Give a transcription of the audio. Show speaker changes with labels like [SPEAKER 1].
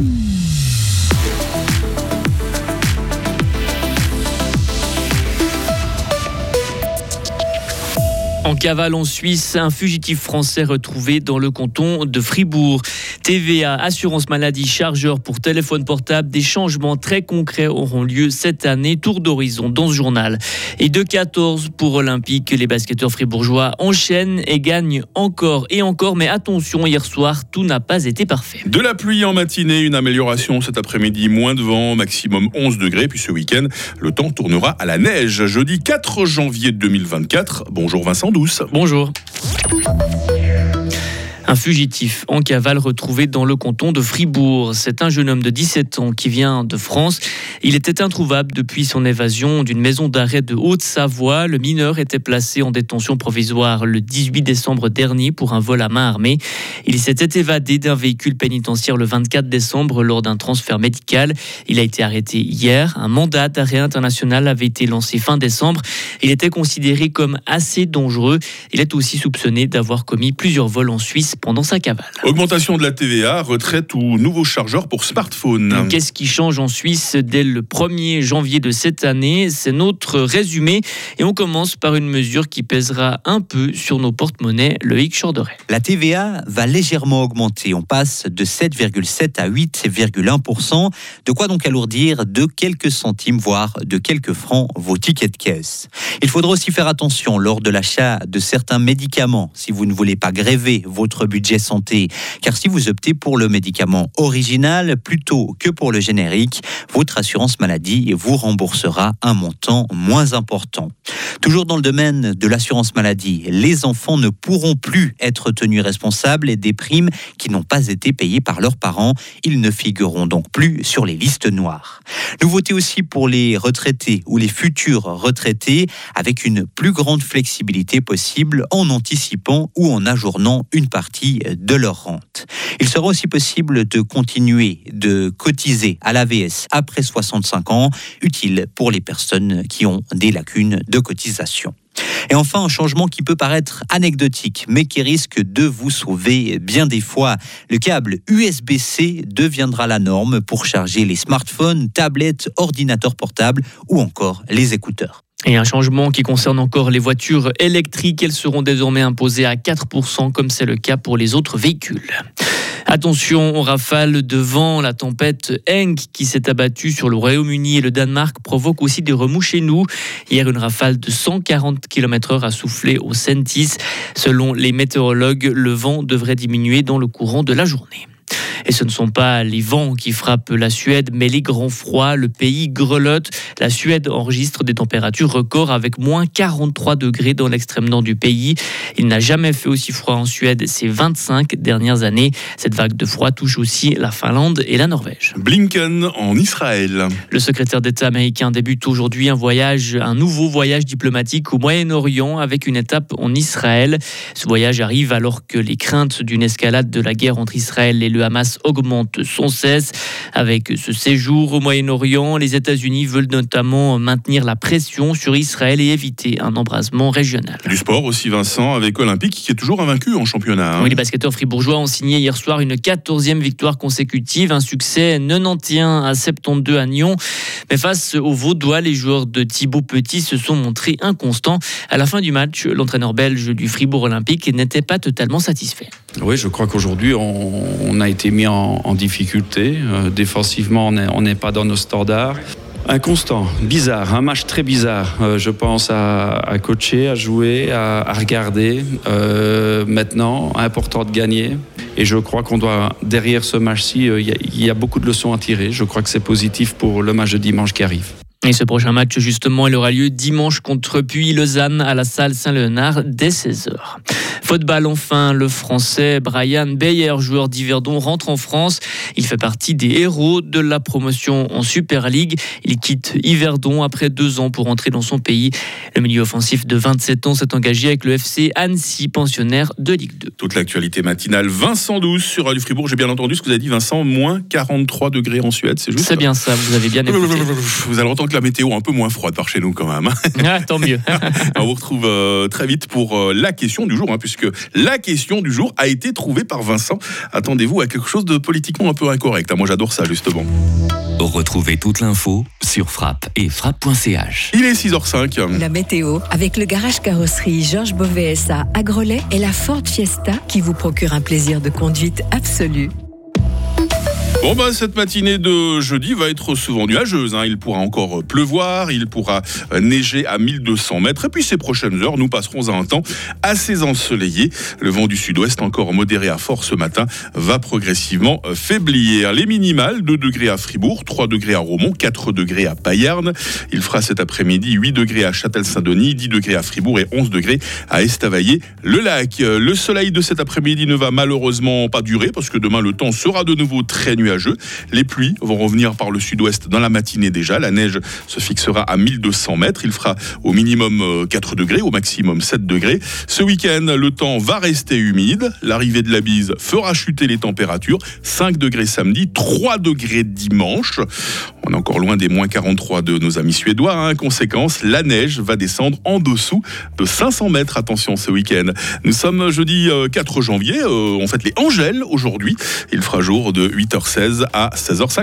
[SPEAKER 1] Hum. En cavale en Suisse, un fugitif français retrouvé dans le canton de Fribourg. TVA, assurance maladie, chargeur pour téléphone portable, des changements très concrets auront lieu cette année. Tour d'horizon dans ce journal. Et de 14 pour Olympique, les basketteurs fribourgeois enchaînent et gagnent encore et encore. Mais attention, hier soir, tout n'a pas été parfait.
[SPEAKER 2] De la pluie en matinée, une amélioration cet après-midi, moins de vent, maximum 11 degrés. Puis ce week-end, le temps tournera à la neige. Jeudi 4 janvier 2024. Bonjour Vincent
[SPEAKER 1] Bonjour. Un fugitif en cavale retrouvé dans le canton de Fribourg. C'est un jeune homme de 17 ans qui vient de France. Il était introuvable depuis son évasion d'une maison d'arrêt de Haute-Savoie. Le mineur était placé en détention provisoire le 18 décembre dernier pour un vol à main armée. Il s'était évadé d'un véhicule pénitentiaire le 24 décembre lors d'un transfert médical. Il a été arrêté hier. Un mandat d'arrêt international avait été lancé fin décembre. Il était considéré comme assez dangereux. Il est aussi soupçonné d'avoir commis plusieurs vols en Suisse pendant sa cavale.
[SPEAKER 2] Augmentation de la TVA, retraite ou nouveau chargeur pour smartphone.
[SPEAKER 1] Qu'est-ce qui change en Suisse dès le 1er janvier de cette année? C'est notre résumé et on commence par une mesure qui pèsera un peu sur nos porte-monnaies, le Hic Chorderet.
[SPEAKER 3] La TVA va légèrement augmenter. On passe de 7,7 à 8,1%. De quoi donc alourdir de quelques centimes, voire de quelques francs, vos tickets de caisse? Il faudra aussi faire attention lors de l'achat de certains médicaments si vous ne voulez pas gréver votre budget santé. Car si vous optez pour le médicament original plutôt que pour le générique, votre assurance maladie vous remboursera un montant moins important. Toujours dans le domaine de l'assurance maladie, les enfants ne pourront plus être tenus responsables des primes qui n'ont pas été payées par leurs parents. Ils ne figureront donc plus sur les listes noires. Nouveauté aussi pour les retraités ou les futurs retraités avec une plus grande flexibilité possible en anticipant ou en ajournant une partie de leur rente. Il sera aussi possible de continuer de cotiser à l'AVS après 65 ans, utile pour les personnes qui ont des lacunes de cotisation. Et enfin, un changement qui peut paraître anecdotique, mais qui risque de vous sauver bien des fois. Le câble USB-C deviendra la norme pour charger les smartphones, tablettes, ordinateurs portables ou encore les écouteurs.
[SPEAKER 1] Et un changement qui concerne encore les voitures électriques, elles seront désormais imposées à 4% comme c'est le cas pour les autres véhicules. Attention aux rafales de vent, la tempête Henk qui s'est abattue sur le Royaume-Uni et le Danemark provoque aussi des remous chez nous. Hier, une rafale de 140 km/h a soufflé au Sentis. Selon les météorologues, le vent devrait diminuer dans le courant de la journée. Et ce ne sont pas les vents qui frappent la Suède, mais les grands froids. Le pays grelotte. La Suède enregistre des températures records avec moins 43 degrés dans l'extrême nord du pays. Il n'a jamais fait aussi froid en Suède ces 25 dernières années. Cette vague de froid touche aussi la Finlande et la Norvège.
[SPEAKER 2] Blinken en Israël.
[SPEAKER 1] Le secrétaire d'État américain débute aujourd'hui un voyage, un nouveau voyage diplomatique au Moyen-Orient avec une étape en Israël. Ce voyage arrive alors que les craintes d'une escalade de la guerre entre Israël et le Hamas augmente sans cesse. Avec ce séjour au Moyen-Orient, les États-Unis veulent notamment maintenir la pression sur Israël et éviter un embrasement régional.
[SPEAKER 2] Du sport aussi, Vincent, avec Olympique qui est toujours invaincu en championnat.
[SPEAKER 1] Hein. Oui, les basketteurs fribourgeois ont signé hier soir une 14e victoire consécutive, un succès 91 à 72 à Nyon. Mais face aux Vaudois, les joueurs de Thibaut Petit se sont montrés inconstants. À la fin du match, l'entraîneur belge du Fribourg Olympique n'était pas totalement satisfait.
[SPEAKER 4] Oui, je crois qu'aujourd'hui, on, a été mis en, difficulté. Euh, défensivement, on n'est pas dans nos standards. Un constant, bizarre, un match très bizarre. Euh, je pense à, coacher, à jouer, à, regarder. Euh, maintenant, important de gagner. Et je crois qu'on doit, derrière ce match-ci, il y, a beaucoup de leçons à tirer. Je crois que c'est positif pour le match de dimanche qui arrive.
[SPEAKER 1] Et ce prochain match, justement, il aura lieu dimanche contre Puy-Lausanne à la salle Saint-Léonard dès 16h. Football, enfin, le français Brian Beyer, joueur d'Yverdon, rentre en France. Il fait partie des héros de la promotion en Super League. Il quitte Yverdon après deux ans pour rentrer dans son pays. Le milieu offensif de 27 ans s'est engagé avec le FC Annecy, pensionnaire de Ligue 2.
[SPEAKER 2] Toute l'actualité matinale, Vincent 12 sur Radio Fribourg. J'ai bien entendu ce que vous avez dit, Vincent, moins 43 degrés en Suède, c'est juste
[SPEAKER 1] C'est bien ça, vous avez bien écouté.
[SPEAKER 2] Vous allez entendre que la météo est un peu moins froide par chez nous quand même.
[SPEAKER 1] Ah, tant mieux.
[SPEAKER 2] On vous retrouve euh, très vite pour euh, la question du jour, hein, puisque la question du jour a été trouvée par Vincent. Attendez-vous à quelque chose de politiquement un peu incorrect. Hein. Moi j'adore ça justement.
[SPEAKER 5] Retrouvez toute l'info sur frappe et frappe.ch.
[SPEAKER 2] Il est 6h05.
[SPEAKER 6] La météo avec le garage carrosserie Georges Beauvais SA à Grelais et la Ford Fiesta qui vous procure un plaisir de conduite absolu.
[SPEAKER 2] Bon bah cette matinée de jeudi va être souvent nuageuse. Hein. Il pourra encore pleuvoir, il pourra euh, neiger à 1200 mètres. Et puis ces prochaines heures, nous passerons à un temps assez ensoleillé. Le vent du sud-ouest, encore modéré à fort ce matin, va progressivement euh, faiblir. Les minimales, 2 degrés à Fribourg, 3 degrés à Romont, 4 degrés à Payarn. Il fera cet après-midi 8 degrés à Châtel-Saint-Denis, 10 degrés à Fribourg et 11 degrés à Estavayer. Le lac, le soleil de cet après-midi ne va malheureusement pas durer parce que demain le temps sera de nouveau très nuageux les pluies vont revenir par le sud-ouest dans la matinée déjà. La neige se fixera à 1200 mètres. Il fera au minimum 4 euh, degrés, au maximum 7 degrés. Ce week-end, le temps va rester humide. L'arrivée de la bise fera chuter les températures. 5 degrés samedi, 3 degrés dimanche. On est encore loin des moins 43 de nos amis suédois. Hein. Conséquence, la neige va descendre en dessous de 500 mètres. Attention ce week-end. Nous sommes jeudi 4 euh, janvier. Euh, on fête les Angèles aujourd'hui. Il fera jour de 8h16 à 16h50.